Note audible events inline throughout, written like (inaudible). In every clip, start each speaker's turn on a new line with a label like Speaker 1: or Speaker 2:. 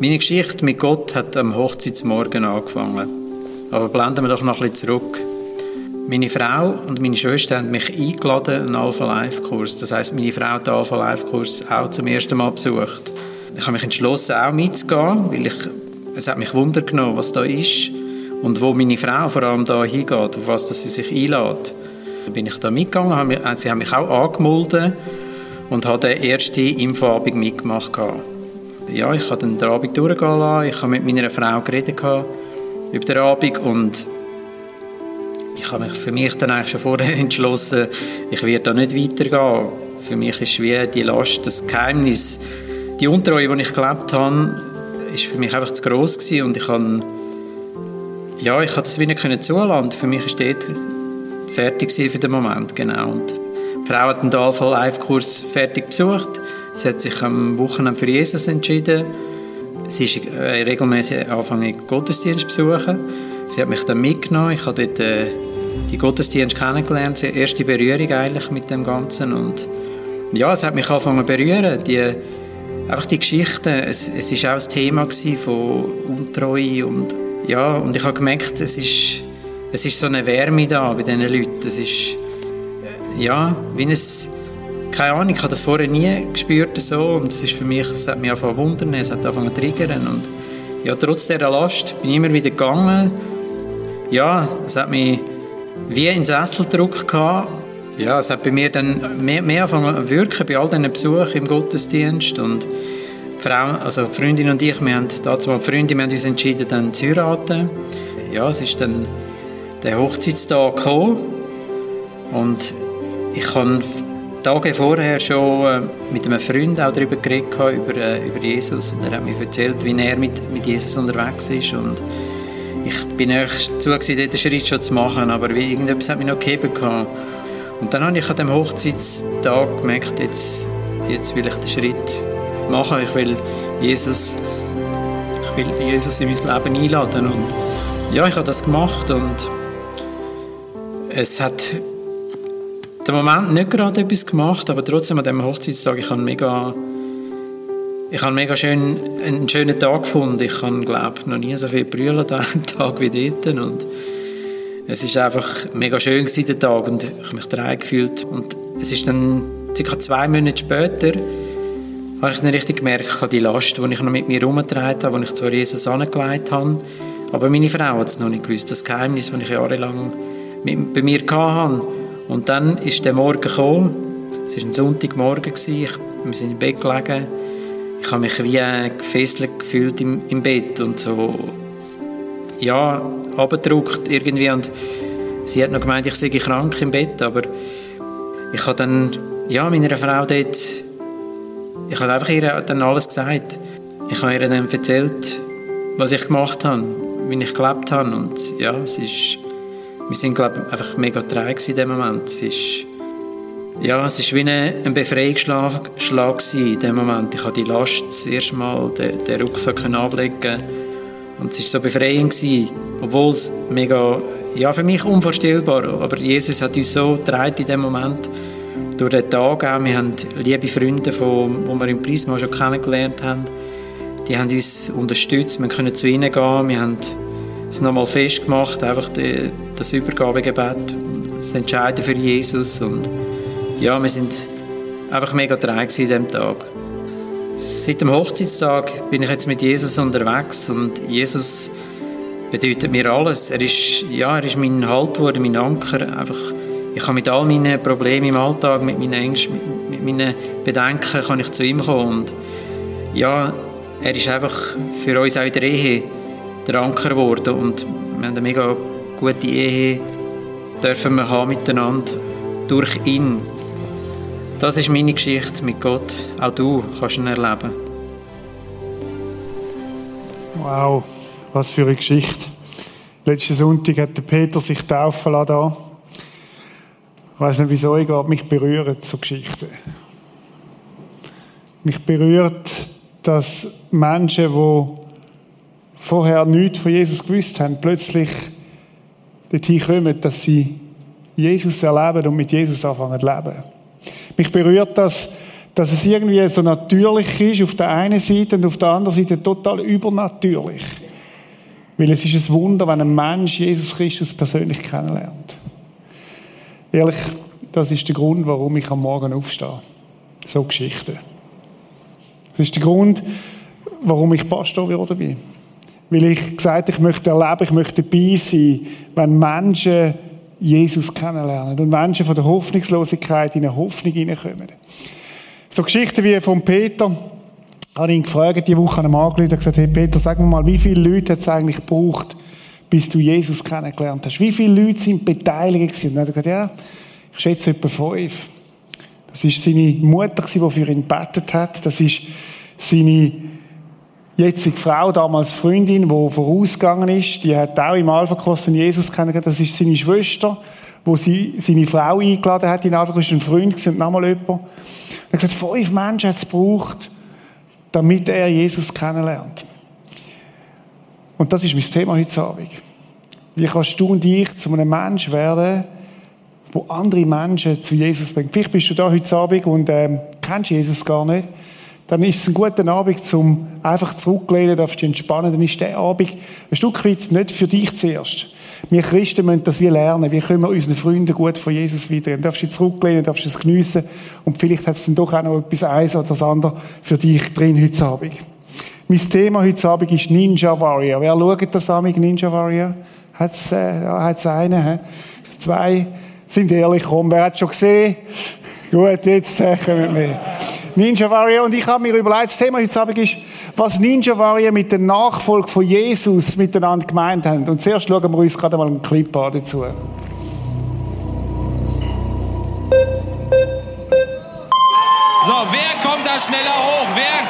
Speaker 1: Meine Geschichte mit Gott hat am Hochzeitsmorgen angefangen. Aber blenden wir doch noch ein bisschen zurück. Meine Frau und meine Schwester haben mich eingeladen, einen Alpha-Life-Kurs. Das heisst, meine Frau hat den Alpha-Life-Kurs auch zum ersten Mal besucht. Ich habe mich entschlossen, auch mitzugehen, weil ich, es hat mich Wunder genommen, was da ist und wo meine Frau vor allem da hingeht, auf was dass sie sich einlädt. Dann bin ich da mitgegangen, sie haben mich auch angemeldet und habe den ersten Infoabend mitgemacht. Ja, ich habe dann den Abend durchgehen lassen, ich habe mit meiner Frau geredet über den Abend und ich habe mich für mich dann eigentlich schon vorher (laughs) entschlossen, ich werde da nicht weitergehen. Für mich ist wie die Last, das Geheimnis, die Untreue, die ich gelebt habe, ist für mich einfach zu gross gewesen und ich habe, ja, ich habe das wie nicht können zulassen. Für mich ist dort fertig für den Moment, genau. Und die Frau hat den Alpha Life Kurs fertig besucht. Sie hat sich am Wochenende für Jesus entschieden. Sie ist äh, regelmäßig angefangen Gottesdienst besuchen. Sie hat mich dann mitgenommen. Ich habe dort äh, die Gottesdienst kennengelernt, die erste Berührung eigentlich mit dem Ganzen und ja, es hat mich angefangen zu berühren, die, einfach die Geschichten, es, es ist auch das Thema von Untreue und ja, und ich habe gemerkt, es ist, es ist so eine Wärme da bei diesen Leuten, es ist ja, wie ein keine Ahnung, ich habe das vorher nie gespürt so und es ist für mich, es hat mich angefangen wundern, es hat angefangen zu triggern und ja, trotz dieser Last bin ich immer wieder gegangen. Ja, es hat mich wie in Sesseldruck gehabt. Ja, es hat bei mir dann mehr, mehr angefangen zu wirken bei all diesen Besuchen im Gottesdienst und die Frau, also die Freundin und ich, wir haben dazu die Freundin, wir haben uns entschieden, dann zu heiraten. Ja, es ist dann der Hochzeitstag gekommen und ich habe Tage vorher schon äh, mit einem Freund auch darüber geredet, über, äh, über Jesus. Und er hat mir erzählt, wie er mit, mit Jesus unterwegs ist. Und ich bin erst zu, den Schritt schon zu machen, aber wie irgendetwas hat mich noch gegeben. Und dann habe ich an dem Hochzeitstag gemerkt, jetzt, jetzt will ich den Schritt machen. Ich will Jesus, ich will Jesus in mein Leben einladen. Und ja, ich habe das gemacht und es hat im Moment nicht gerade etwas gemacht, aber trotzdem an diesem Hochzeitstag, ich habe mega, ich habe mega schön, einen schönen Tag gefunden. Ich habe, glaube noch nie so viel brüllen an diesem (laughs) Tag wie dort. Und es ist einfach mega schön gewesen, der Tag und ich habe mich daheim gefühlt. Und es ist dann circa zwei Monate später, habe ich dann richtig gemerkt, die Last, die ich noch mit mir herumgetragen habe, die ich zwar Jesus angelegt habe, aber meine Frau hat es noch nicht gewusst. Das Geheimnis, das ich jahrelang mit, bei mir hatte, und dann ist der Morgen gekommen. Es war ein Sonntagmorgen. Ich, wir sind im Bett gelegen. Ich habe mich wie gefesselt gefühlt im, im Bett und so, ja, abgedruckt irgendwie. Und sie hat noch gemeint, ich sei krank im Bett, aber ich habe dann, ja, meiner Frau dort, ich habe einfach ihr dann alles gesagt. Ich habe ihr dann erzählt, was ich gemacht habe, wie ich gelebt habe und ja, es ist wir sind glaube ich, einfach mega träge in dem Moment. Es ist, ja, es ist wie ein Befreiungsschlag in dem Moment. Ich habe die Last das erste Mal den, den Rucksack ablegen und es war so befreiend gewesen, obwohl es mega, ja, für mich unvorstellbar, aber Jesus hat uns so getragen in dem Moment durch den Tag auch. Wir haben liebe Freunde, von, die wir im Prisma schon kennengelernt haben, die haben uns unterstützt, wir können zu ihnen gehen, wir haben es nochmal festgemacht, einfach die, das Übergabegebet, das Entscheiden für Jesus und ja, wir sind einfach mega traurig an diesem Tag. Seit dem Hochzeitstag bin ich jetzt mit Jesus unterwegs und Jesus bedeutet mir alles. Er ist, ja, er ist mein Halt geworden, mein Anker. Einfach, ich kann mit all meinen Problemen im Alltag, mit meinen Ängsten, mit, mit meinen Bedenken, kann ich zu ihm kommen. Und ja, er ist einfach für uns auch in der Ehe der Anker geworden und wir haben eine mega gute Ehe dürfen wir haben miteinander durch ihn. Das ist meine Geschichte mit Gott. Auch du kannst ihn erleben.
Speaker 2: Wow, was für eine Geschichte. Letzten Sonntag hat der Peter sich taufen lassen. Ich weiß nicht, wieso, ich glaube, mich berührt so Geschichten. Mich berührt, dass Menschen, die vorher nichts von Jesus gewusst haben, plötzlich dorthin kommen, dass sie Jesus erleben und mit Jesus anfangen zu leben. Mich berührt das, dass es irgendwie so natürlich ist auf der einen Seite und auf der anderen Seite total übernatürlich. Weil es ist ein Wunder, wenn ein Mensch Jesus Christus persönlich kennenlernt. Ehrlich, das ist der Grund, warum ich am Morgen aufstehe. So Geschichten. Das ist der Grund, warum ich Pastor geworden bin. Weil ich gesagt ich möchte erleben, ich möchte dabei sein, wenn Menschen Jesus kennenlernen und Menschen von der Hoffnungslosigkeit in eine Hoffnung hineinkommen. So Geschichten wie von Peter, habe ich ihn gefragt, die Woche an einem angerufen und gesagt, hey Peter, sag mir mal, wie viele Leute hat es eigentlich gebraucht, bis du Jesus kennengelernt hast? Wie viele Leute sind beteiligt gewesen? Und dann hat er gesagt, ja, ich schätze etwa fünf. Das ist seine Mutter, die für ihn gebetet hat. Das ist seine jetzige Frau, damals Freundin, die vorausgegangen ist. Die hat auch im Alpha-Kurs Jesus kennengelernt. Das ist seine Schwester, wo sie seine Frau eingeladen hat. In Alpha ist ein Freund und nochmal jemand. Er hat gesagt, fünf Menschen hat es gebraucht, damit er Jesus kennenlernt. Und das ist mein Thema heute Abend. Wie kannst du und ich zu einem Mensch werden, wo andere Menschen zu Jesus bringt? Vielleicht bist du da heute Abend und ähm, kennst Jesus gar nicht. Dann ist es ein guter Abend, zum einfach zurücklehnen, darfst dich entspannen. Dann ist der Abend ein Stück weit nicht für dich zuerst. Wir Christen müssen das wie lernen. Wie können wir unseren Freunden gut von Jesus weitergeben? Du darfst dich zurücklehnen, darfst es geniessen. Und vielleicht hat es dann doch auch noch etwas eins oder das andere für dich drin heute Abend. Mein Thema heute Abend ist Ninja Warrior. Wer schaut das an, Ninja Warrior? Hat's, äh, ja, hat's einen, he? Zwei sind ehrlich, komm, wer hat schon gesehen? Gut, jetzt kommen wir. Ninja Warrior. Und ich habe mir überlegt, das Thema heute Abend ist, was Ninja Warrior mit der Nachfolge von Jesus miteinander gemeint haben. Und zuerst schauen wir uns gerade mal einen Clip an dazu.
Speaker 3: So, wer kommt da schneller hoch? Wer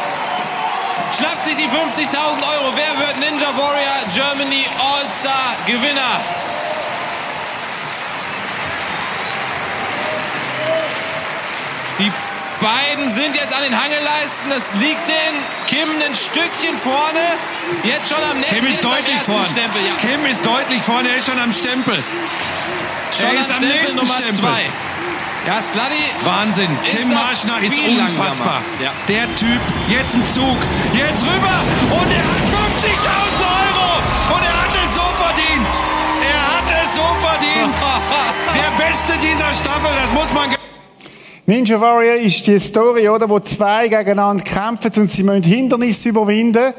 Speaker 3: schnappt sich die 50.000 Euro? Wer wird Ninja Warrior Germany All-Star Gewinner? Beiden sind jetzt an den Hangeleisten. Das liegt den Kim ein Stückchen vorne. Jetzt schon am nächsten
Speaker 4: Kim ist deutlich vorne.
Speaker 3: Stempel. Ja.
Speaker 4: Kim ist deutlich vorne. Er ist schon am Stempel.
Speaker 3: Schon
Speaker 4: er ist
Speaker 3: am Stempel
Speaker 4: nächsten
Speaker 3: Nummer
Speaker 4: Stempel.
Speaker 3: zwei. Ja, Sluddy.
Speaker 4: Wahnsinn. Kim Marschner ist unfassbar.
Speaker 3: Ja.
Speaker 4: Der Typ. Jetzt ein Zug. Jetzt rüber. Und er hat 50.000 Euro. Und er hat es so verdient. Er hat es so verdient. (laughs) Der Beste dieser Staffel. Das muss man...
Speaker 2: Ninja Warrior ist die Story, oder, wo zwei gegeneinander kämpfen und sie müssen Hindernisse überwinden.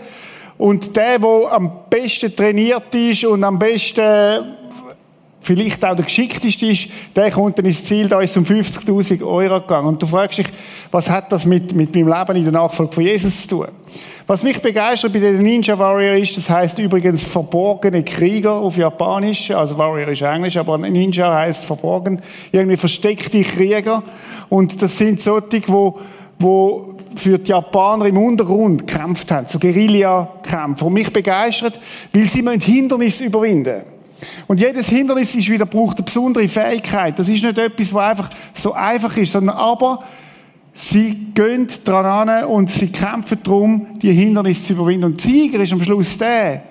Speaker 2: Und der, der am besten trainiert ist und am besten vielleicht auch der geschickteste ist, der kommt dann ins Ziel, da ist es um 50.000 Euro gegangen. Und du fragst dich, was hat das mit, mit meinem Leben in der Nachfolge von Jesus zu tun? Was mich begeistert bei den Ninja Warrior ist, das heißt übrigens verborgene Krieger auf Japanisch, also Warrior ist Englisch, aber Ninja heißt verborgen, irgendwie versteckte Krieger. Und das sind solche, wo, wo für die Japaner im Untergrund gekämpft haben, so Guerilla-Kämpfe. Und mich begeistert, weil sie müssen Hindernisse überwinden. Und jedes Hindernis ist wieder, braucht eine besondere Fähigkeit. Das ist nicht etwas, was einfach so einfach ist, sondern aber sie gehen dran an und sie kämpfen darum, die Hindernisse zu überwinden. Und Sieger ist am Schluss der,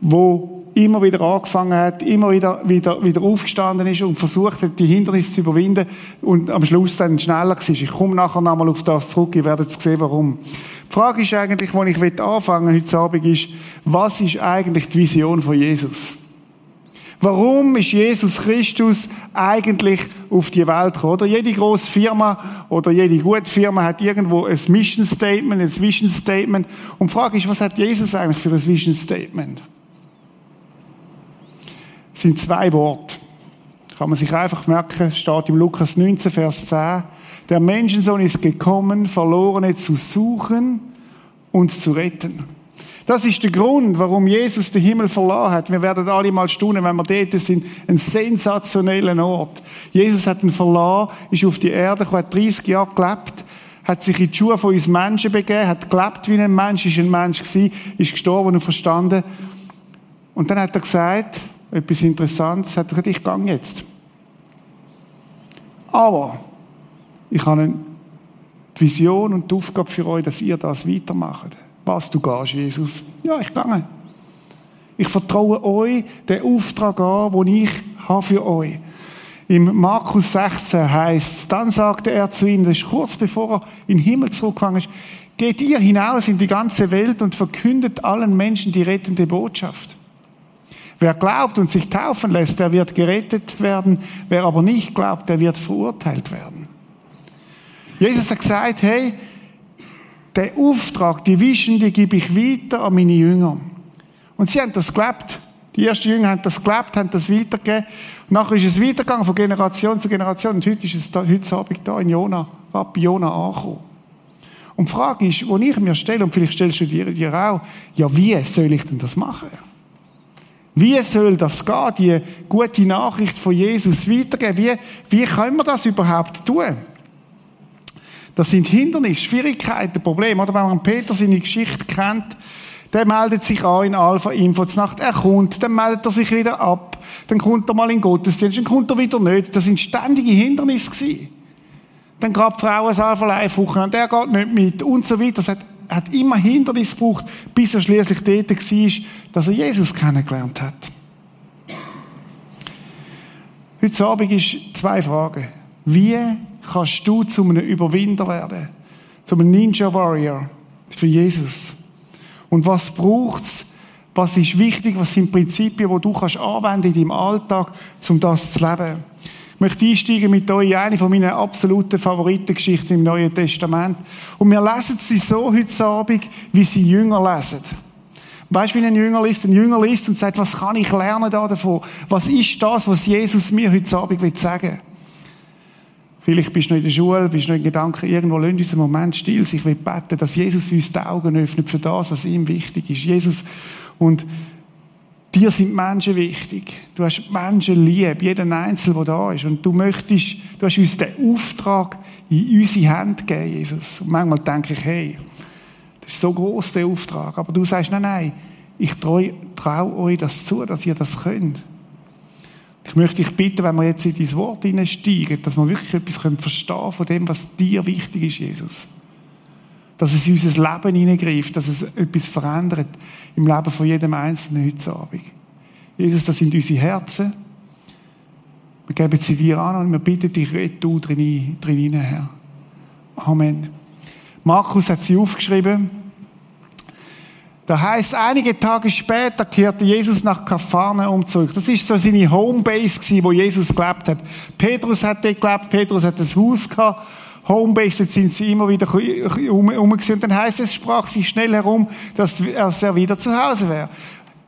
Speaker 2: wo immer wieder angefangen hat, immer wieder, wieder, wieder aufgestanden ist und versucht hat, die Hindernisse zu überwinden und am Schluss dann schneller war. Ich komme nachher nochmal auf das zurück, ihr werdet sehen, warum. Die Frage ist eigentlich, wo ich anfangen heute Abend, ist, was ist eigentlich die Vision von Jesus? Warum ist Jesus Christus eigentlich auf die Welt gekommen? Oder jede große Firma oder jede gute Firma hat irgendwo ein Mission Statement, ein Vision Statement. Und die Frage ist, was hat Jesus eigentlich für ein Vision Statement? Sind zwei Worte. Kann man sich einfach merken, steht im Lukas 19, Vers 10. Der Menschensohn ist gekommen, Verlorene zu suchen und zu retten. Das ist der Grund, warum Jesus den Himmel verloren hat. Wir werden alle mal staunen, wenn wir dort sind. Ein sensationeller Ort. Jesus hat ihn verloren, ist auf die Erde gekommen, hat 30 Jahre gelebt, hat sich in die Schuhe von uns Menschen begeben, hat gelebt wie ein Mensch, ist ein Mensch gewesen, ist gestorben und verstanden. Und dann hat er gesagt, etwas Interessantes, hat gesagt, ich gehe jetzt. Aber ich habe die Vision und die Aufgabe für euch, dass ihr das weitermacht. Was, du gehst, Jesus? Ja, ich gehe. Ich vertraue euch den Auftrag an, den ich habe für euch. Im Markus 16 heißt, dann sagte er zu ihnen, das ist kurz bevor er in den Himmel zurückgegangen ist, geht ihr hinaus in die ganze Welt und verkündet allen Menschen die rettende Botschaft. Wer glaubt und sich taufen lässt, der wird gerettet werden. Wer aber nicht glaubt, der wird verurteilt werden. Jesus hat gesagt, hey, der Auftrag, die Vision, die gebe ich weiter an meine Jünger. Und sie haben das geglaubt. Die ersten Jünger haben das geglaubt, haben das weitergegeben. Und nachher ist es weitergegangen von Generation zu Generation. Und heute ist es da, heute Abend da in Jona, Rabbi Jona angekommen. Und die Frage ist, die ich mir stelle, und vielleicht stellst du dir auch, ja, wie soll ich denn das machen? Wie soll das gehen, die gute Nachricht von Jesus weitergeben? Wie, wie können wir das überhaupt tun? Das sind Hindernisse, Schwierigkeiten, Probleme. Oder wenn man Peter seine Geschichte kennt, der meldet sich an in Alpha Info Nacht. Er kommt, dann meldet er sich wieder ab. Dann kommt er mal in Gottesdienst, dann kommt er wieder nicht. Das sind ständige Hindernisse gewesen. Dann gab die Frau ein Alpha Live Wochenende, der geht nicht mit und so weiter. Das hat, hat immer Hindernisse gebraucht, bis er schließlich dort war, dass er Jesus kennengelernt hat. Heute Abend ist zwei Fragen. Wie kannst du zu einem Überwinder werden? Zu einem Ninja Warrior für Jesus? Und was braucht's? Was ist wichtig? Was sind Prinzipien, die du kannst anwenden in deinem Alltag, um das zu leben? Ich möchte einsteigen mit euch in eine von meinen absoluten Favoritengeschichten im Neuen Testament. Und wir lesen sie so heute Abend, wie sie Jünger lesen. Weißt du, wie ein Jünger liest? Ein Jünger liest und sagt, was kann ich lernen davon? Was ist das, was Jesus mir heute Abend sagen will? Vielleicht bist du noch in der Schule, bist du noch in Gedanken, irgendwo lass uns einen Moment still Ich will beten, dass Jesus uns die Augen öffnet für das, was ihm wichtig ist. Jesus, und dir sind Menschen wichtig. Du hast Menschen lieb, jeden Einzelnen, der da ist. Und du möchtest, du hast uns den Auftrag in unsere Hände gegeben, Jesus. Und manchmal denke ich, hey, das ist so groß der Auftrag. Aber du sagst, nein, nein, ich traue trau euch das zu, dass ihr das könnt. Ich möchte dich bitten, wenn wir jetzt in dein Wort hineinsteigen, dass wir wirklich etwas verstehen können von dem, was dir wichtig ist, Jesus. Dass es in unser Leben hineingreift, dass es etwas verändert im Leben von jedem Einzelnen heute Abend. Jesus, das sind unsere Herzen. Wir geben sie dir an und wir bitten dich, red du drin, drin Herr. Amen. Markus hat sie aufgeschrieben. Da heißt, einige Tage später kehrte Jesus nach Kapharnaum zurück. Das ist so seine Homebase wo Jesus gelebt hat. Petrus hat dort gelebt, Petrus hat das Haus gehabt. Homebase, jetzt sind sie immer wieder um, um Und dann heißt es, sprach sich schnell herum, dass er wieder zu Hause wäre.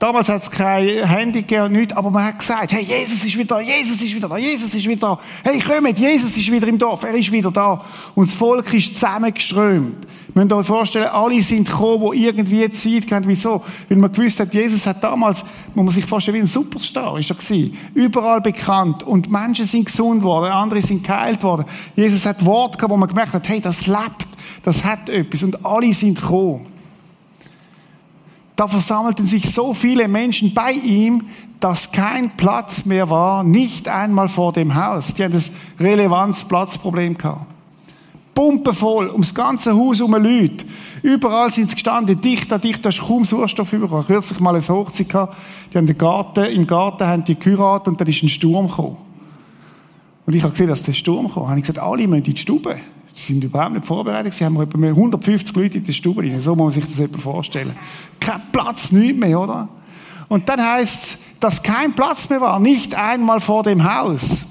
Speaker 2: Damals hat es kein Handy gegeben nichts, aber man hat gesagt, hey, Jesus ist wieder da, Jesus ist wieder da, Jesus ist wieder da. Hey, kommt, Jesus ist wieder im Dorf, er ist wieder da. Und das Volk ist zusammengeströmt. Ihr müsst euch vorstellen, alle sind gekommen, die irgendwie Zeit haben. Wieso? Weil man gewusst hat, Jesus hat damals, muss man sich vorstellen, wie ein Superstar ist er gewesen. Überall bekannt. Und Menschen sind gesund worden, andere sind geheilt worden. Jesus hat Wort gehabt, wo man gemerkt hat, hey, das lebt, das hat etwas. Und alle sind gekommen. Da versammelten sich so viele Menschen bei ihm, dass kein Platz mehr war, nicht einmal vor dem Haus. Die haben das Relevanz-Platzproblem gehabt. Pumpe voll, ums ganze Haus um Leute. Überall sind sie gestanden, dicht an dicht, da ist kaum Sauerstoff bekommen. Kürzlich mal eine Hochzeit gehabt, die haben den Garten, im Garten haben die geheiratet und dann ist ein Sturm gekommen. Und ich habe gesehen, dass der Sturm kam. habe ich gesagt, alle müssen in die Stube. Sie sind überhaupt nicht vorbereitet. Sie haben etwa 150 Leute in der Stube rein. So muss man sich das etwa vorstellen. Kein Platz, nichts mehr, oder? Und dann heißt es, dass kein Platz mehr war, nicht einmal vor dem Haus.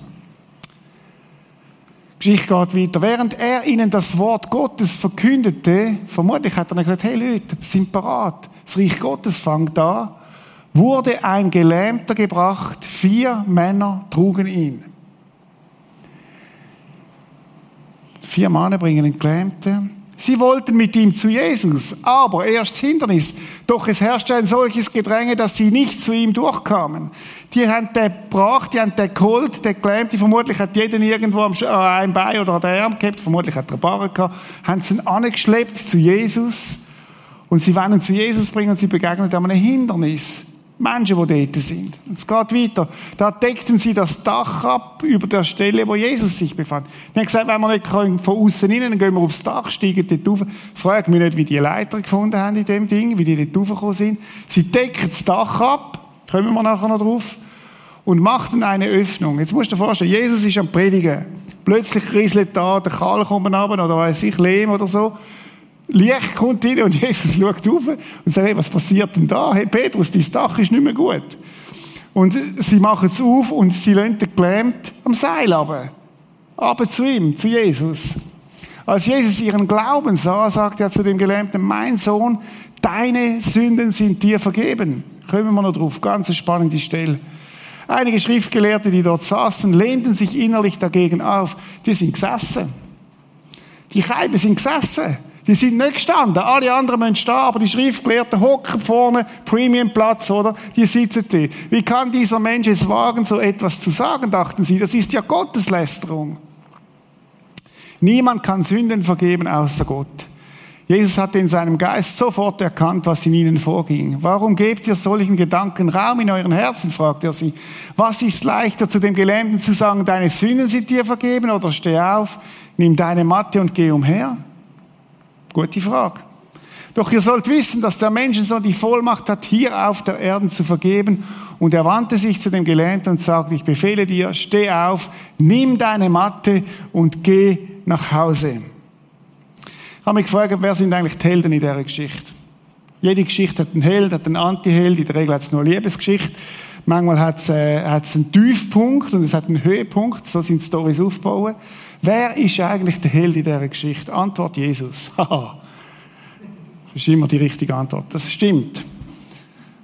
Speaker 2: Die Geschichte geht weiter. Während er ihnen das Wort Gottes verkündete, vermutlich hat er dann gesagt, hey Leute, sind parat. Das Reich Gottes fängt da. Wurde ein Gelähmter gebracht. Vier Männer trugen ihn. Vier Männer bringen einen Gelähmten. Sie wollten mit ihm zu Jesus, aber erst Hindernis. Doch es herrschte ein solches Gedränge, dass sie nicht zu ihm durchkamen. Die haben den gebracht, die haben den geholt, den gelähmt, vermutlich hat jeden irgendwo am ein Bein oder an der Arm gehabt, vermutlich hat er eine Barre gehabt, haben sie ihn angeschleppt zu Jesus und sie wollen ihn zu Jesus bringen und sie begegnen einem Hindernis. Menschen, die dort sind. Und es geht weiter. Da deckten sie das Dach ab über der Stelle, wo Jesus sich befand. Die haben gesagt, wenn wir nicht von außen rein, dann gehen wir aufs Dach, steigen dort rauf. Frag mich nicht, wie die Leiter gefunden haben in dem Ding, wie die dort raufgekommen sind. Sie decken das Dach ab, kommen wir nachher noch drauf. und macht dann eine Öffnung. Jetzt musst du dir vorstellen, Jesus ist am Predigen. Plötzlich rieselt da der Kahl kommt runter, oder weiß ich, Lehm oder so. Licht kommt rein und Jesus schaut auf und sagt, hey, was passiert denn da? Hey, Petrus, dein Dach ist nicht mehr gut. Und sie machen es auf und sie lassen den gelähmt am Seil runter. Aber zu ihm, zu Jesus. Als Jesus ihren Glauben sah, sagte er zu dem Gelähmten, mein Sohn, deine Sünden sind dir vergeben. Kommen wir noch drauf, ganz eine spannende Stelle. Einige Schriftgelehrte, die dort saßen, lehnten sich innerlich dagegen auf. Die sind gesessen. Die Scheiben sind gesessen. Die sind nicht gestanden. Alle anderen müssen stehen, aber die Schriftgelehrten hocken vorne, Premiumplatz, oder? Die sitzen da. Wie kann dieser Mensch es wagen, so etwas zu sagen, dachten sie. Das ist ja Gotteslästerung. Niemand kann Sünden vergeben außer Gott. Jesus hatte in seinem Geist sofort erkannt, was in ihnen vorging. Warum gebt ihr solchen Gedanken Raum in euren Herzen, fragt er sie. Was ist leichter, zu dem Gelähmten zu sagen, deine Sünden sind dir vergeben, oder steh auf, nimm deine Matte und geh umher? Gute Frage. Doch ihr sollt wissen, dass der Menschensohn die Vollmacht hat, hier auf der Erde zu vergeben. Und er wandte sich zu dem Gelähmten und sagte, ich befehle dir, steh auf, nimm deine Matte und geh nach Hause. Ich habe mich gefragt, wer sind eigentlich die Helden in dieser Geschichte? Jede Geschichte hat einen Held, hat einen Antiheld, in der Regel hat es nur eine Liebesgeschichte. Manchmal hat es, äh, hat es einen Tiefpunkt und es hat einen Höhepunkt, so sind Stories aufgebaut. Wer ist eigentlich der Held in dieser Geschichte? Antwort Jesus. (laughs) Das ist immer die richtige Antwort. Das stimmt.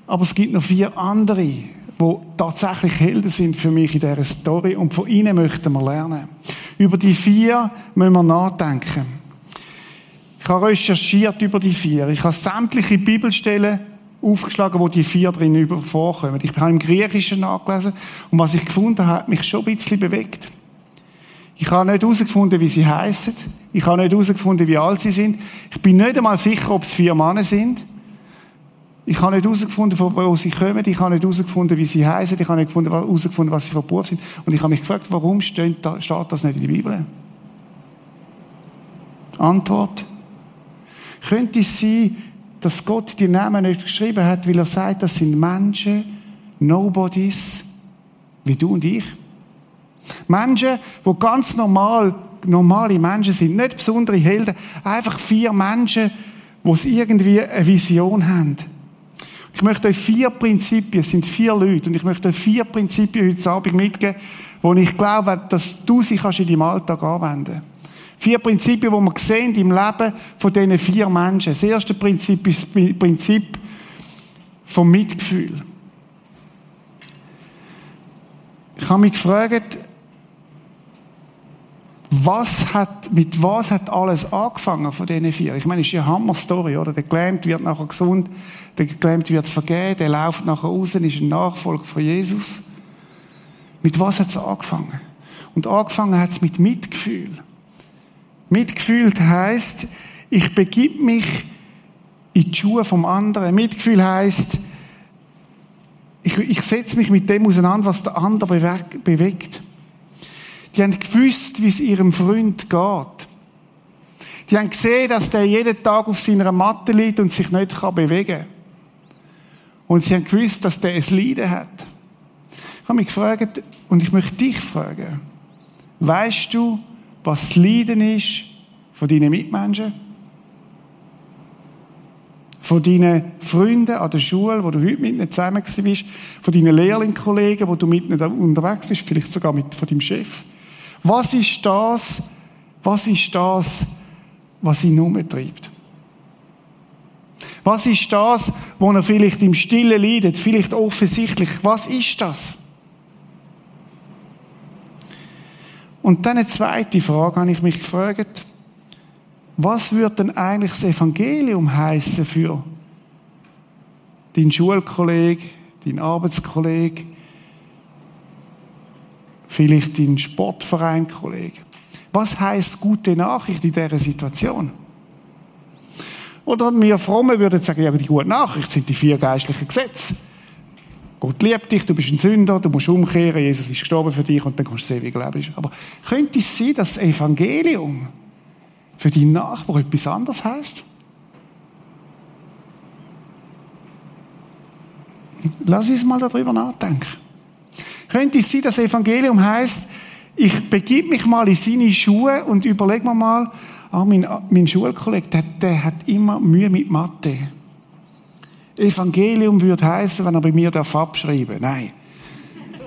Speaker 2: Aber es gibt noch vier andere, die tatsächlich Helden sind für mich in dieser Story und von ihnen möchten wir lernen. Über die vier müssen wir nachdenken. Ich habe recherchiert über die vier. Ich habe sämtliche Bibelstellen aufgeschlagen, wo die vier drin vorkommen. Ich habe im Griechischen nachgelesen und was ich gefunden habe, hat mich schon ein bisschen bewegt. Ich habe nicht herausgefunden, wie sie heißen. Ich habe nicht herausgefunden, wie alt sie sind. Ich bin nicht einmal sicher, ob es vier Männer sind. Ich habe nicht herausgefunden, von wo sie kommen. Ich habe nicht herausgefunden, wie sie heißen. Ich habe nicht herausgefunden, was sie für Beruf sind. Und ich habe mich gefragt, warum steht, das nicht in der Bibel? Antwort. Könnte es sein, dass Gott die Namen nicht geschrieben hat, weil er sagt, das sind Menschen, Nobodies, wie du und ich? Menschen, die ganz normal, normale Menschen sind, nicht besondere Helden, einfach vier Menschen, die irgendwie eine Vision haben. Ich möchte euch vier Prinzipien, es sind vier Leute, und ich möchte euch vier Prinzipien heute Abend mitgeben, wo ich glaube, dass du sie kannst in deinem Alltag anwenden kannst. Vier Prinzipien, die wir sehen im Leben von diesen vier Menschen. Das erste Prinzip ist das Prinzip vom Mitgefühl. Ich habe mich gefragt, was hat, mit was hat alles angefangen von diesen vier? Ich meine, es ist eine Hammer-Story, oder? Der Gelähmt wird nachher gesund, der Gelähmt wird vergeben, der läuft nachher raus, ist ein Nachfolger von Jesus. Mit was hat es angefangen? Und angefangen hat es mit Mitgefühl. Mitgefühl heißt, ich begib mich in die Schuhe vom anderen. Mitgefühl heißt, ich, ich setze mich mit dem auseinander, was der andere bewegt. Die haben gewusst, wie es ihrem Freund geht. Die haben gesehen, dass der jeden Tag auf seiner Matte liegt und sich nicht bewegen kann. Und sie haben gewusst, dass der es Leiden hat. Ich habe mich gefragt, und ich möchte dich fragen, weißt du, was das Leiden ist von deinen Mitmenschen? Von deinen Freunden an der Schule, wo du heute mit ihnen zusammen bist? Von deinen Lehrlingkollegen, wo du mit ihnen unterwegs bist? Vielleicht sogar mit, von deinem Chef? Was ist das, was ist das, was ihn umtreibt? Was ist das, wo er vielleicht im Stillen leidet, vielleicht offensichtlich? Was ist das? Und dann eine zweite Frage habe ich mich gefragt. Was wird denn eigentlich das Evangelium heißen für deinen Schulkollegen, deinen Arbeitskollegen, vielleicht deinen Sportverein-Kollegen? Was heißt gute Nachricht in dieser Situation? Oder wir Fromme würden sagen, ja, die gute Nachricht sind die vier geistlichen Gesetze. Gott liebt dich, du bist ein Sünder, du musst umkehren, Jesus ist gestorben für dich und dann kannst du das ewige Leben. Aber könnte es sein, dass das Evangelium für die Nachbarn etwas anderes heißt? Lass uns mal darüber nachdenken. Könnte es sein, dass das Evangelium heißt, ich begib mich mal in seine Schuhe und überleg mir mal, ah, mein, mein Schulkollege, der, der hat immer Mühe mit Mathe. Evangelium würde heißen, wenn er bei mir darf abschreiben. Nein.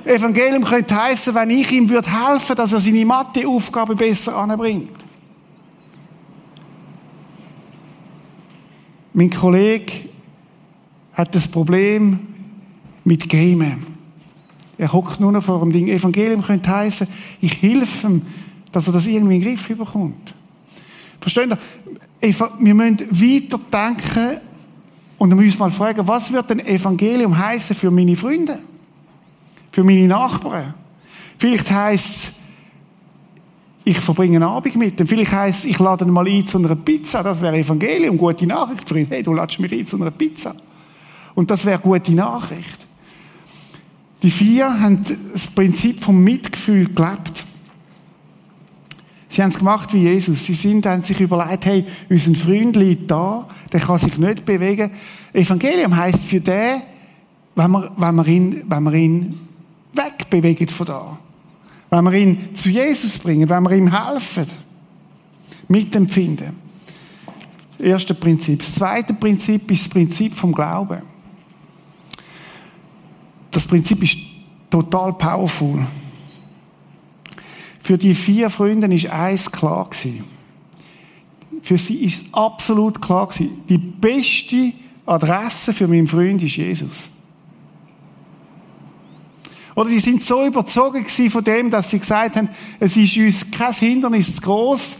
Speaker 2: Evangelium könnte heißen, wenn ich ihm würde helfen, dass er seine Matheaufgabe besser anbringt. Mein Kollege hat das Problem mit Gamen. Er hockt nur noch vor dem Ding. Evangelium könnte heißen, ich helfe ihm, dass er das irgendwie in den Griff bekommt. Versteht ihr? Wir müssen weiter denken und wir mal fragen, was wird denn Evangelium heißen für meine Freunde? Für meine Nachbarn? Vielleicht heißt es, ich verbringe einen Abend mit dem. Vielleicht heißt es, ich lade ihn mal ein zu einer Pizza. Das wäre Evangelium, gute Nachricht für ihn. Hey, du ladest mich ein zu einer Pizza. Und das wäre gute Nachricht. Die vier haben das Prinzip vom Mitgefühl gelebt. Sie haben es gemacht wie Jesus. Sie sind, haben sich überlegt, hey, unser Freund liegt da, der kann sich nicht bewegen. Evangelium heißt für den, wenn wir, wenn wir ihn, wenn wir ihn wegbewegen von da. Wenn wir ihn zu Jesus bringen, wenn wir ihm helfen. Mitempfinden. Erste Prinzip. Das zweite Prinzip ist das Prinzip vom Glauben. Das Prinzip ist total powerful. Für die vier Freunde ist eins klar gewesen. Für sie ist absolut klar gewesen. Die beste Adresse für meinen Freund ist Jesus. Oder die sind so überzogen von dem, dass sie gesagt haben, es ist uns kein Hindernis zu groß,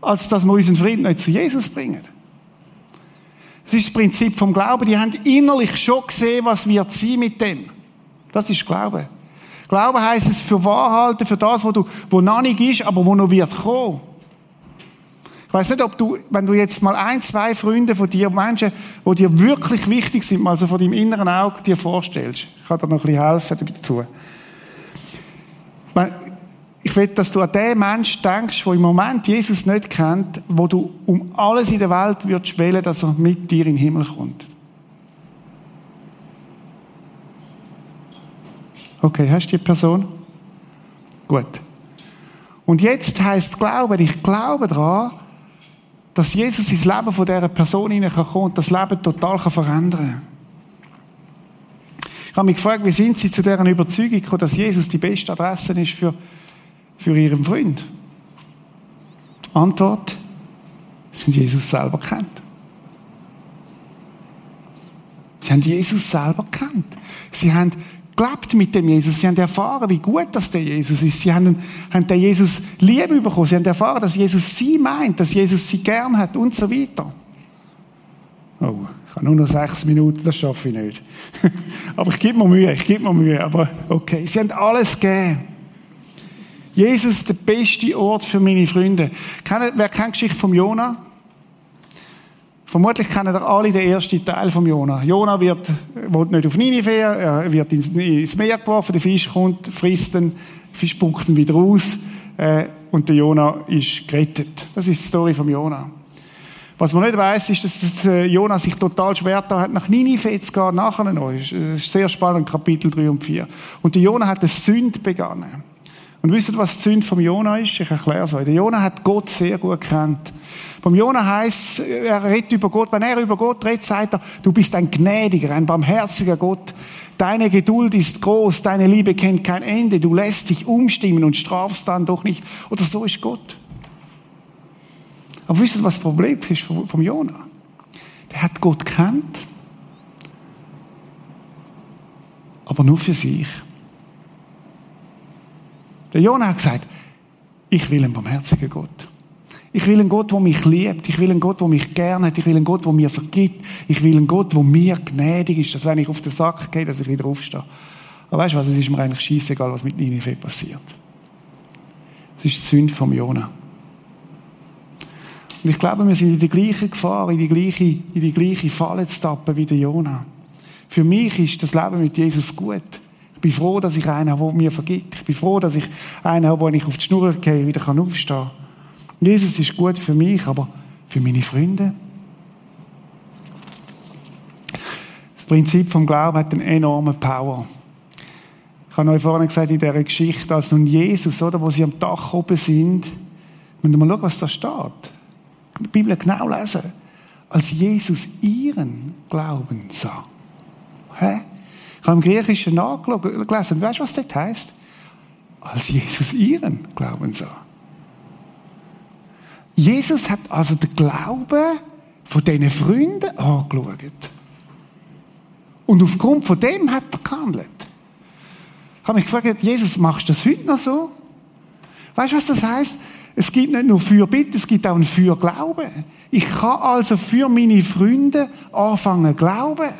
Speaker 2: als dass wir unseren Frieden nicht zu Jesus bringen. Das ist das Prinzip vom Glauben. Die haben innerlich schon gesehen, was wird sie mit dem. Das ist Glaube. Glaube heißt es für wahr halten, für das, wo du, wo noch nicht ist, aber wo noch wird kommen. Ich weiß nicht, ob du, wenn du jetzt mal ein, zwei Freunde von dir, Menschen, die dir wirklich wichtig sind, also von deinem inneren Auge dir vorstellst. Ich kann dir noch ein bisschen helfen dazu. Ich will, dass du an den Menschen denkst, der im Moment Jesus nicht kennt, wo du um alles in der Welt würdest wählen, dass er mit dir in den Himmel kommt. Okay, hast du die Person? Gut. Und jetzt heißt Glauben, ich glaube daran, dass Jesus ins Leben von dieser Person hineinkommen und das Leben total verändern kann. Ich habe mich gefragt, wie sind Sie zu deren Überzeugung gekommen, dass Jesus die beste Adresse ist für, für Ihren Freund? Antwort, Sie haben Jesus selber kennt. Sie haben Jesus selber kennt. Sie haben gelebt mit dem Jesus. Sie haben erfahren, wie gut das der Jesus ist. Sie haben, haben den Jesus Liebe bekommen. Sie haben erfahren, dass Jesus sie meint, dass Jesus sie gern hat und so weiter. Oh, ich habe nur noch sechs Minuten, das schaffe ich nicht. (laughs) aber ich gebe mir Mühe, ich gebe mir Mühe. Aber okay, sie haben alles gegeben. Jesus, der beste Ort für meine Freunde. Wer kennt die Geschichte von Jonah? Vermutlich kennen ihr alle den ersten Teil von Jona. Jona wird, will nicht auf Ninive, er wird ins Meer geworfen, der Fisch kommt, frisst den Fisch spuckt ihn wieder aus, äh, und der Jona ist gerettet. Das ist die Story von Jona. Was man nicht weiß, ist, dass äh, Jona sich total schwer da hat, nach Ninive zu gehen, nachher noch. Das ist sehr spannend, Kapitel 3 und 4. Und der Jona hat eine Sünde begangen. Und wisst ihr, was die Sünde vom Jona ist? Ich erkläre es euch. Der Jona hat Gott sehr gut kennt. Vom Jona heißt, er redet über Gott. Wenn er über Gott redet, sagt er, du bist ein gnädiger, ein barmherziger Gott. Deine Geduld ist groß, deine Liebe kennt kein Ende. Du lässt dich umstimmen und strafst dann doch nicht. Oder so ist Gott. Aber wisst ihr, was das Problem ist vom Jona? Der hat Gott kennt, aber nur für sich. Der Jona hat gesagt, ich will einen barmherzigen Gott. Ich will einen Gott, der mich liebt. Ich will einen Gott, der mich gerne hat. Ich will einen Gott, der mir vergibt. Ich will einen Gott, der mir gnädig ist, dass wenn ich auf den Sack gehe, dass ich wieder aufstehe. Aber weißt du was, es ist mir eigentlich scheißegal, was mit Ninive passiert. Es ist die Sünde vom Jona. Und ich glaube, wir sind in die gleiche Gefahr, in die gleiche, in die gleiche Falle zu tappen wie der Jona. Für mich ist das Leben mit Jesus gut. Ich bin froh, dass ich einen habe, der mir vergibt. Ich bin froh, dass ich einen habe, wo ich auf die Schnur gehe, wieder aufstehen kann. Jesus ist gut für mich, aber für meine Freunde? Das Prinzip vom Glauben hat eine enorme Power. Ich habe euch vorhin gesagt, in dieser Geschichte, als nun Jesus, oder, wo sie am Dach oben sind, müssen wir mal schauen, was da steht. Die Bibel genau lesen. Als Jesus ihren Glauben sah. Hä? Ich habe im Griechischen nachgelesen. Weißt du, was das heißt? Als Jesus ihren Glauben sah. Jesus hat also den Glauben von diesen Freunden angeschaut. Und aufgrund von dem hat er gehandelt. Ich habe mich gefragt, Jesus, machst du das heute noch so? Weißt du, was das heißt? Es gibt nicht nur für Bitte, es gibt auch ein für Glauben. Ich kann also für meine Freunde anfangen glauben.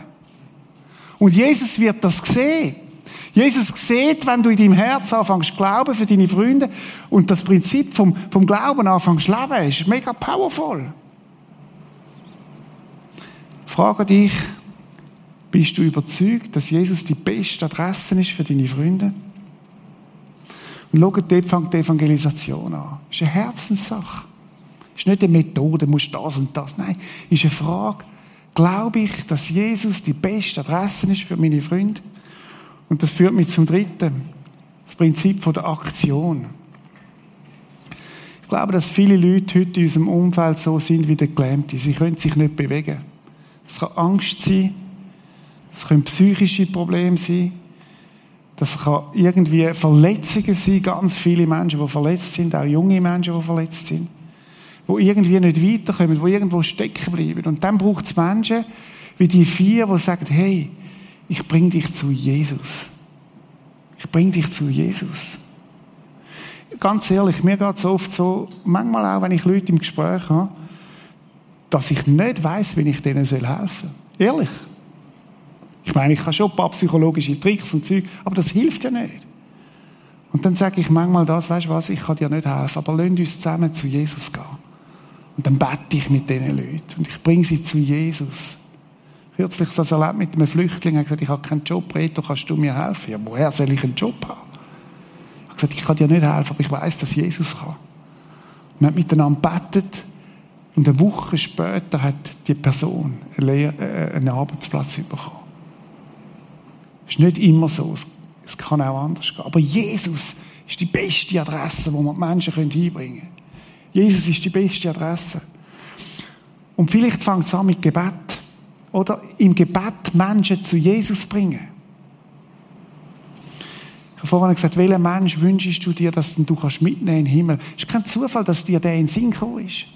Speaker 2: Und Jesus wird das sehen. Jesus sieht, wenn du in deinem Herz anfängst glauben für deine Freunde und das Prinzip vom, vom Glauben anfängst leben, ist mega powerful. Frage dich, bist du überzeugt, dass Jesus die beste Adresse ist für deine Freunde? Und schau, dort fängt die Evangelisation an. Das ist eine Herzenssache. Das ist nicht eine Methode, du musst das und das. Nein, ist eine Frage, glaube ich, dass Jesus die beste Adresse ist für meine Freunde? Und das führt mich zum dritten, das Prinzip von der Aktion. Ich glaube, dass viele Leute heute in unserem Umfeld so sind wie der Gelähmte. Sie können sich nicht bewegen. Es kann Angst sein, es können psychische Probleme sein, das kann irgendwie Verletzungen sein, ganz viele Menschen, die verletzt sind, auch junge Menschen, die verletzt sind, die irgendwie nicht weiterkommen, die irgendwo stecken bleiben. Und dann braucht es Menschen wie die vier, die sagen, hey, ich bring dich zu Jesus. Ich bring dich zu Jesus. Ganz ehrlich, mir geht es oft so, manchmal auch, wenn ich Leute im Gespräch habe, dass ich nicht weiß, wie ich denen helfen soll. Ehrlich. Ich meine, ich habe schon ein paar psychologische Tricks und Zeug, aber das hilft ja nicht. Und dann sage ich manchmal das, weißt du was, ich kann dir nicht helfen, aber lass uns zusammen zu Jesus gehen. Und dann bete ich mit diesen Leuten und ich bringe sie zu Jesus. Kürzlich das erlebt mit einem Flüchtling, er hat gesagt, ich habe keinen Job, Reto, kannst du mir helfen? Ja, woher soll ich einen Job haben? Er hat gesagt, ich kann dir nicht helfen, aber ich weiß, dass Jesus kann. Wir haben miteinander betet und eine Woche später hat die Person äh, einen Arbeitsplatz bekommen. Es ist nicht immer so, es kann auch anders gehen. Aber Jesus ist die beste Adresse, wo man die Menschen hinbringen können. Jesus ist die beste Adresse. Und vielleicht fängt es an mit Gebet. Oder im Gebet Menschen zu Jesus bringen. Ich habe vorhin gesagt, welchen Mensch wünschst du dir, dass du kannst mitnehmen in den Himmel? Es ist kein Zufall, dass dir der in den Sinn gekommen ist.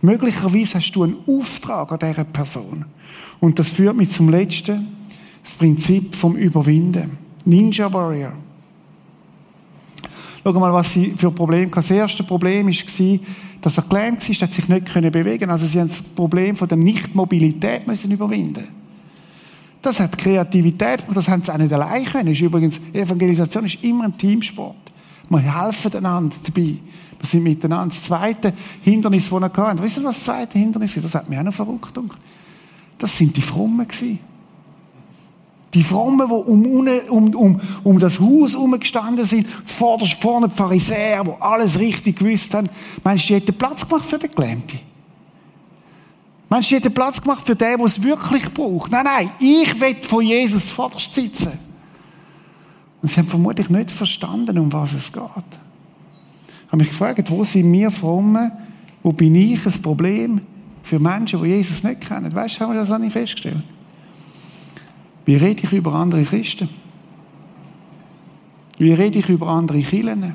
Speaker 2: Möglicherweise hast du einen Auftrag an dieser Person. Und das führt mich zum Letzten, das Prinzip vom Überwinden. Ninja Warrior. Schau mal, was sie für Probleme hatten. Das erste Problem war, dass er gelähmt war, dass sich nicht bewegen konnte. Also sie haben das Problem von der Nichtmobilität müssen überwinden. Das hat Kreativität, das haben sie auch nicht allein können. Ist übrigens, Evangelisation ist immer ein Teamsport. Wir helfen einander dabei. Wir sind miteinander. Das zweite Hindernis, das er hatte, wisst ihr, was das zweite Hindernis ist? Das hat mich auch noch verrückt. Das sind die Frommen gewesen. Die Frommen, die um, um, um, um das Haus herumgestanden sind, zuvorderst vorne die Pharisäer, die alles richtig gewusst haben. Meinst du, die hätten Platz gemacht für den Gelähmten? Meinst du, die hätten Platz gemacht für den, der es wirklich braucht? Nein, nein, ich will von Jesus zuvorderst sitzen. Und sie haben vermutlich nicht verstanden, um was es geht. Ich habe mich gefragt, wo sind wir Frommen, wo bin ich ein Problem für Menschen, die Jesus nicht kennen? Weißt du, haben wir das nicht festgestellt? Wie rede ich über andere Christen? Wie rede ich über andere Kirchen?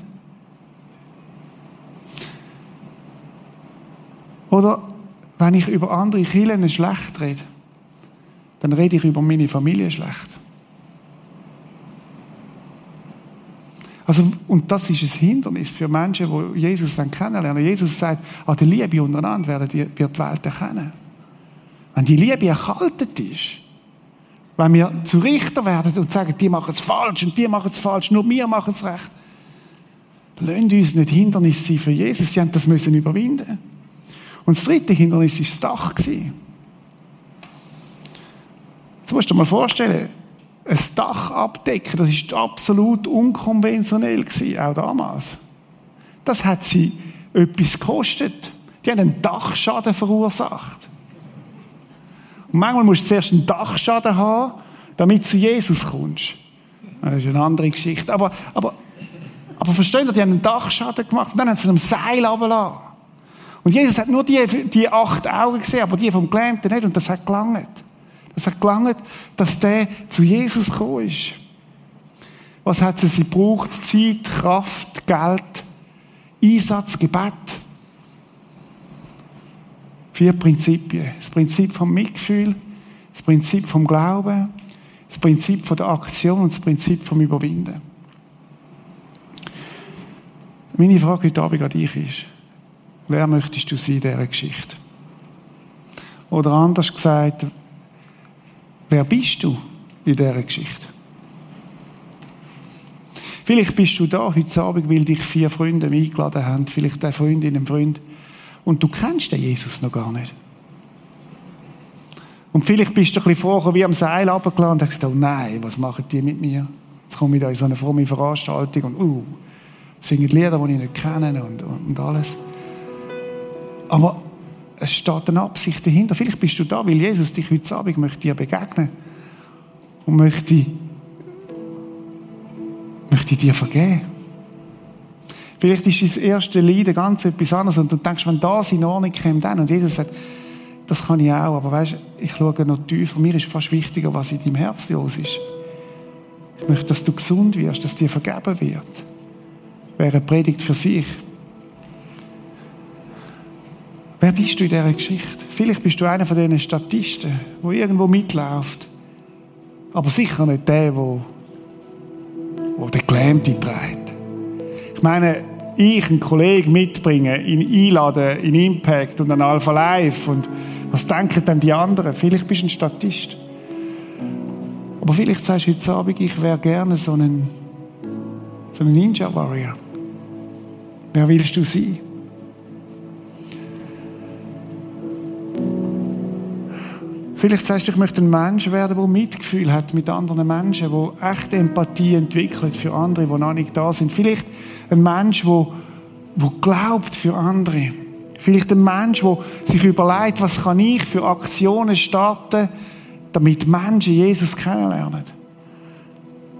Speaker 2: Oder wenn ich über andere Kirchen schlecht rede, dann rede ich über meine Familie schlecht. Also, und das ist ein Hindernis für Menschen, die Jesus kennenlernen Jesus sagt, an der Liebe untereinander werden die, wird die Welt erkennen. Wenn die Liebe erkaltet ist, wenn wir zu Richter werden und sagen, die machen es falsch und die machen es falsch, nur wir machen es recht. Lasst uns nicht Hindernis sein für Jesus. Sie haben das müssen überwinden. Und das dritte Hindernis war das Dach. Jetzt musst du dir mal vorstellen, ein Dach abdecken, das ist absolut unkonventionell gewesen, auch damals. Das hat sie etwas gekostet. Die haben einen Dachschaden verursacht. Und manchmal musst du zuerst einen Dachschaden haben, damit du zu Jesus kommst. Das ist eine andere Geschichte. Aber, aber, aber versteht ihr, die haben einen Dachschaden gemacht und dann haben sie einen Seil runtergelassen. Und Jesus hat nur die, die acht Augen gesehen, aber die vom Gelähmten nicht. Und das hat gelangt. Das hat gelangt, dass der zu Jesus gekommen ist. Was hat sie? Sie braucht Zeit, Kraft, Geld, Einsatz, Gebet. Vier Prinzipien. Das Prinzip vom Mitgefühl, das Prinzip vom Glauben, das Prinzip von der Aktion und das Prinzip vom Überwinden. Meine Frage heute Abend an dich ist, wer möchtest du sein in dieser Geschichte? Oder anders gesagt, wer bist du in dieser Geschichte? Vielleicht bist du da heute Abend, weil dich vier Freunde eingeladen haben, vielleicht eine Freundin, ein Freund, und du kennst den Jesus noch gar nicht. Und vielleicht bist du ein bisschen vorher wie am Seil runtergelassen und hast gesagt, oh nein, was machen die mit mir? Jetzt komme ich da in so eine fromme Veranstaltung und uh, singen Lieder, die ich nicht kenne und, und alles. Aber es steht eine Absicht dahinter. Vielleicht bist du da, weil Jesus dich heute Abend möchte dir begegnen und möchte, möchte dir vergeben. Vielleicht ist das erste Lied ganz etwas anderes und du denkst, wenn das in Ordnung kommt, dann. Und Jesus sagt, das kann ich auch, aber weißt, ich schaue noch tiefer. Mir ist fast wichtiger, was in deinem Herz los ist. Ich möchte, dass du gesund wirst, dass dir vergeben wird. Wäre eine Predigt für sich. Wer bist du in dieser Geschichte? Vielleicht bist du einer von diesen Statisten, wo irgendwo mitläuft. Aber sicher nicht der, wo, wo der trägt. Ich meine, ich einen Kollegen mitbringen, ihn einladen in Impact und an Alpha Life und was denken denn die anderen? Vielleicht bist du ein Statist. Aber vielleicht sagst du heute Abend, ich wäre gerne so ein, so ein Ninja Warrior. Wer willst du sein? Vielleicht sagst du, ich möchte ein Mensch werden, der Mitgefühl hat mit anderen Menschen, der echte Empathie entwickelt für andere, die noch nicht da sind. Vielleicht ein Mensch, der, glaubt für andere. Vielleicht ein Mensch, der sich überlegt, was kann ich für Aktionen starten, damit Menschen Jesus kennenlernen.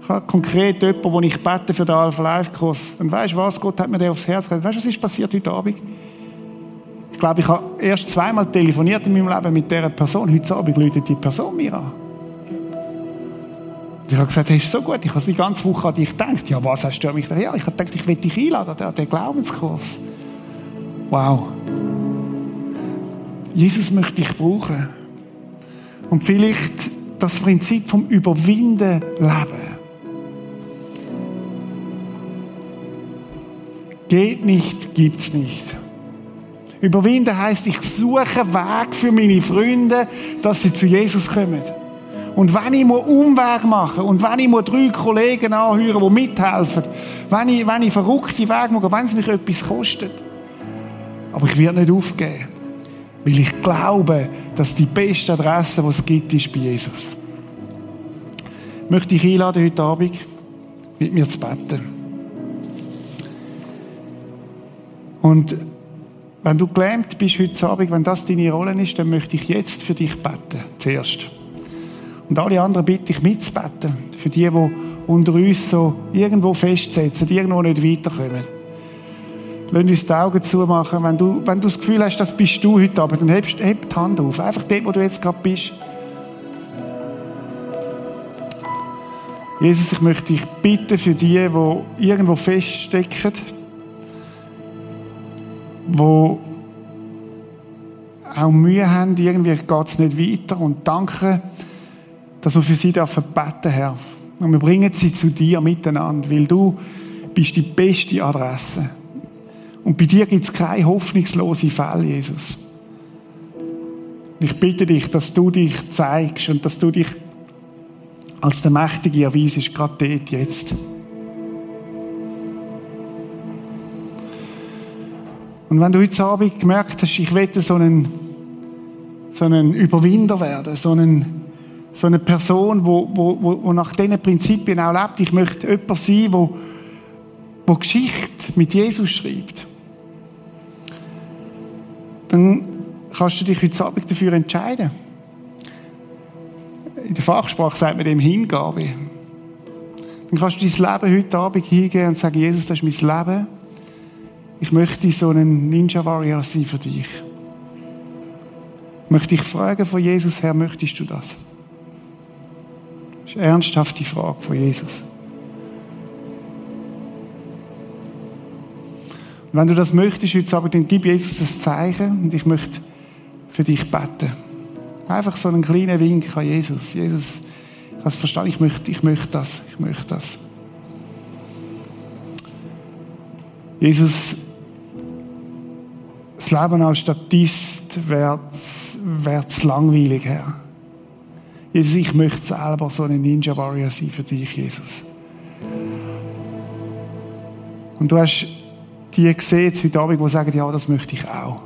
Speaker 2: Ich habe konkret jemanden, wo ich bete für den Alpha Life Kurs. Und weißt du was? Gott hat mir den aufs Herz gelegt. Weißt du, was ist passiert heute Abend? Ich glaube, ich habe erst zweimal telefoniert in meinem Leben mit dieser Person. Heute Abend läutet die Person mir an. Und ich habe gesagt, hey, ist so gut. Ich habe die ganze Woche an dich gedacht. Ja, was hast du an mich gedacht? Ja, ich habe gedacht, ich will dich einladen an den Glaubenskurs. Wow. Jesus möchte dich brauchen. Und vielleicht das Prinzip vom Überwinden leben. Geht nicht, gibt's nicht. Überwinden heißt, ich suche Weg für meine Freunde, dass sie zu Jesus kommen. Und wenn ich einen Umweg mache und wenn ich drei Kollegen anhöre, die mithelfen, wenn ich, wenn ich verrückte Wege mache, wenn es mich etwas kostet, aber ich werde nicht aufgeben. Weil ich glaube, dass die beste Adresse, die es gibt, ist bei Jesus. Ich möchte dich einladen, heute Abend mit mir zu beten. Und wenn du gelähmt bist heute Abend, wenn das deine Rolle ist, dann möchte ich jetzt für dich beten. Zuerst. Und alle anderen bitte ich mitzubeten. Für die, die unter uns so irgendwo festsetzen, irgendwo nicht weiterkommen. Lass uns die Augen zumachen. Wenn du, wenn du das Gefühl hast, das bist du heute Abend, dann heb, heb die Hand auf. Einfach dort, wo du jetzt gerade bist. Jesus, ich möchte dich bitten für die, die irgendwo feststecken, die auch Mühe haben, irgendwie geht es nicht weiter. Und danke, dass wir für sie beten dürfen, Herr. Und wir bringen sie zu dir miteinander, weil du bist die beste Adresse. Und bei dir gibt es keine hoffnungslose Fälle, Jesus. Ich bitte dich, dass du dich zeigst und dass du dich als der Mächtige erweisest, gerade dort, jetzt. Und wenn du heute Abend gemerkt hast, ich wette so einen, so einen Überwinder werden, so, einen, so eine Person, wo, wo, wo nach diesen Prinzipien auch lebt, ich möchte jemand sein, wo, wo Geschichte mit Jesus schreibt dann kannst du dich heute Abend dafür entscheiden. In der Fachsprache sagt man dem Hingabe. Dann kannst du dein Leben heute Abend hingehen und sagen, Jesus, das ist mein Leben. Ich möchte so ein Ninja Warrior sein für dich. Ich möchte dich fragen von Jesus her, möchtest du das? Das ist eine ernsthafte Frage von Jesus. Und wenn du das möchtest heute Abend, dann gib Jesus das Zeichen und ich möchte für dich beten. Einfach so einen kleinen Wink an Jesus. Jesus, ich habe es verstanden, ich möchte, ich möchte das, ich möchte das. Jesus, das Leben als Statist wäre zu langweilig, Herr. Jesus, ich möchte selber so ein Ninja Warrior sein für dich, Jesus. Und du hast die gesehen heute Abend, die sagen, ja, das möchte ich auch.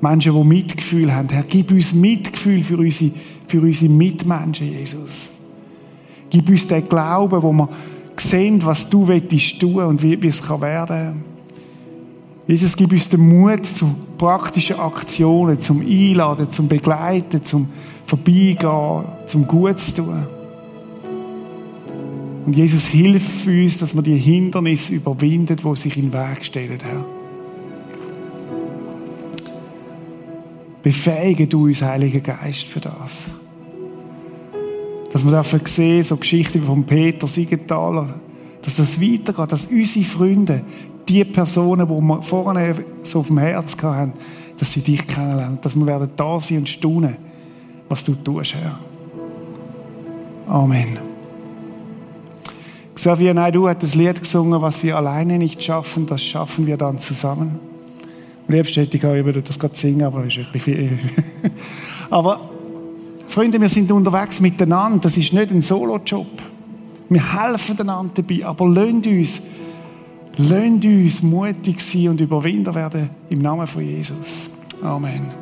Speaker 2: Menschen, die Mitgefühl haben. Herr, gib uns Mitgefühl für unsere, für unsere Mitmenschen, Jesus. Gib uns den Glauben, wo wir sehen, was du willst tun und wie, wie es werden kann. Jesus, gib uns den Mut zu praktischen Aktionen, zum Einladen, zum Begleiten, zum Vorbeigehen, zum Gut zu tun. Und Jesus, hilf uns, dass wir die Hindernisse überwinden, die sich in den Weg stellen, Herr. Befähige du uns, Heiliger Geist, für das. Dass wir dürfen sehen, so Geschichten wie von Peter Siegenthaler, dass das weitergeht, dass unsere Freunde, die Personen, die wir vorne so auf dem Herz hatten, dass sie dich kennenlernen, dass wir werden da sein und staunen, was du tust, Herr. Amen. Xavier Naidu hat das Lied gesungen, was wir alleine nicht schaffen, das schaffen wir dann zusammen. Am liebsten ich auch, ich würde das gerade singen, aber ist ein bisschen viel. (laughs) aber Freunde, wir sind unterwegs miteinander. Das ist nicht ein Solo-Job. Wir helfen einander dabei, aber lasst uns, lasst uns mutig sein und Überwinder werden im Namen von Jesus. Amen.